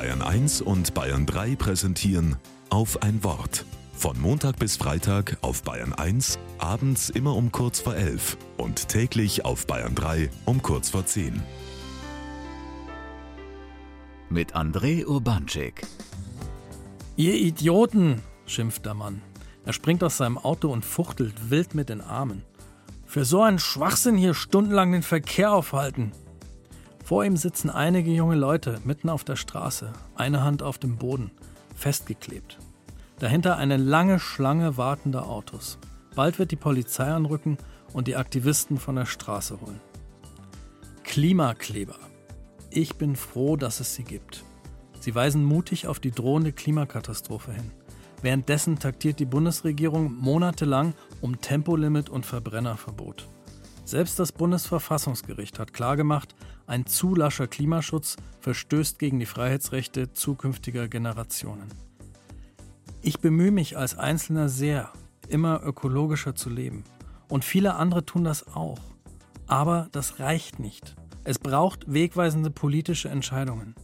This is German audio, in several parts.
Bayern 1 und Bayern 3 präsentieren auf ein Wort. Von Montag bis Freitag auf Bayern 1, abends immer um kurz vor 11 und täglich auf Bayern 3 um kurz vor 10. Mit André Urbanczyk. Ihr Idioten, schimpft der Mann. Er springt aus seinem Auto und fuchtelt wild mit den Armen. Für so einen Schwachsinn hier stundenlang den Verkehr aufhalten. Vor ihm sitzen einige junge Leute mitten auf der Straße, eine Hand auf dem Boden, festgeklebt. Dahinter eine lange Schlange wartender Autos. Bald wird die Polizei anrücken und die Aktivisten von der Straße holen. Klimakleber. Ich bin froh, dass es sie gibt. Sie weisen mutig auf die drohende Klimakatastrophe hin. Währenddessen taktiert die Bundesregierung monatelang um Tempolimit und Verbrennerverbot. Selbst das Bundesverfassungsgericht hat klargemacht, ein zu lascher Klimaschutz verstößt gegen die Freiheitsrechte zukünftiger Generationen. Ich bemühe mich als Einzelner sehr, immer ökologischer zu leben. Und viele andere tun das auch. Aber das reicht nicht. Es braucht wegweisende politische Entscheidungen.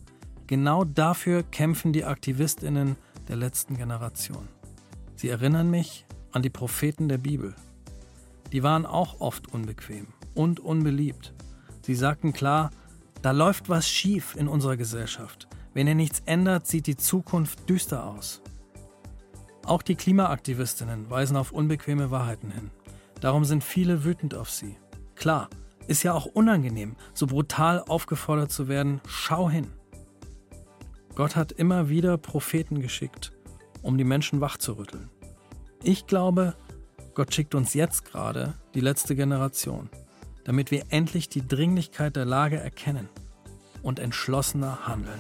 Genau dafür kämpfen die Aktivistinnen der letzten Generation. Sie erinnern mich an die Propheten der Bibel. Die waren auch oft unbequem und unbeliebt. Sie sagten klar, da läuft was schief in unserer Gesellschaft. Wenn ihr nichts ändert, sieht die Zukunft düster aus. Auch die Klimaaktivistinnen weisen auf unbequeme Wahrheiten hin. Darum sind viele wütend auf sie. Klar, ist ja auch unangenehm, so brutal aufgefordert zu werden, schau hin. Gott hat immer wieder Propheten geschickt, um die Menschen wachzurütteln. Ich glaube, Gott schickt uns jetzt gerade die letzte Generation, damit wir endlich die Dringlichkeit der Lage erkennen und entschlossener handeln.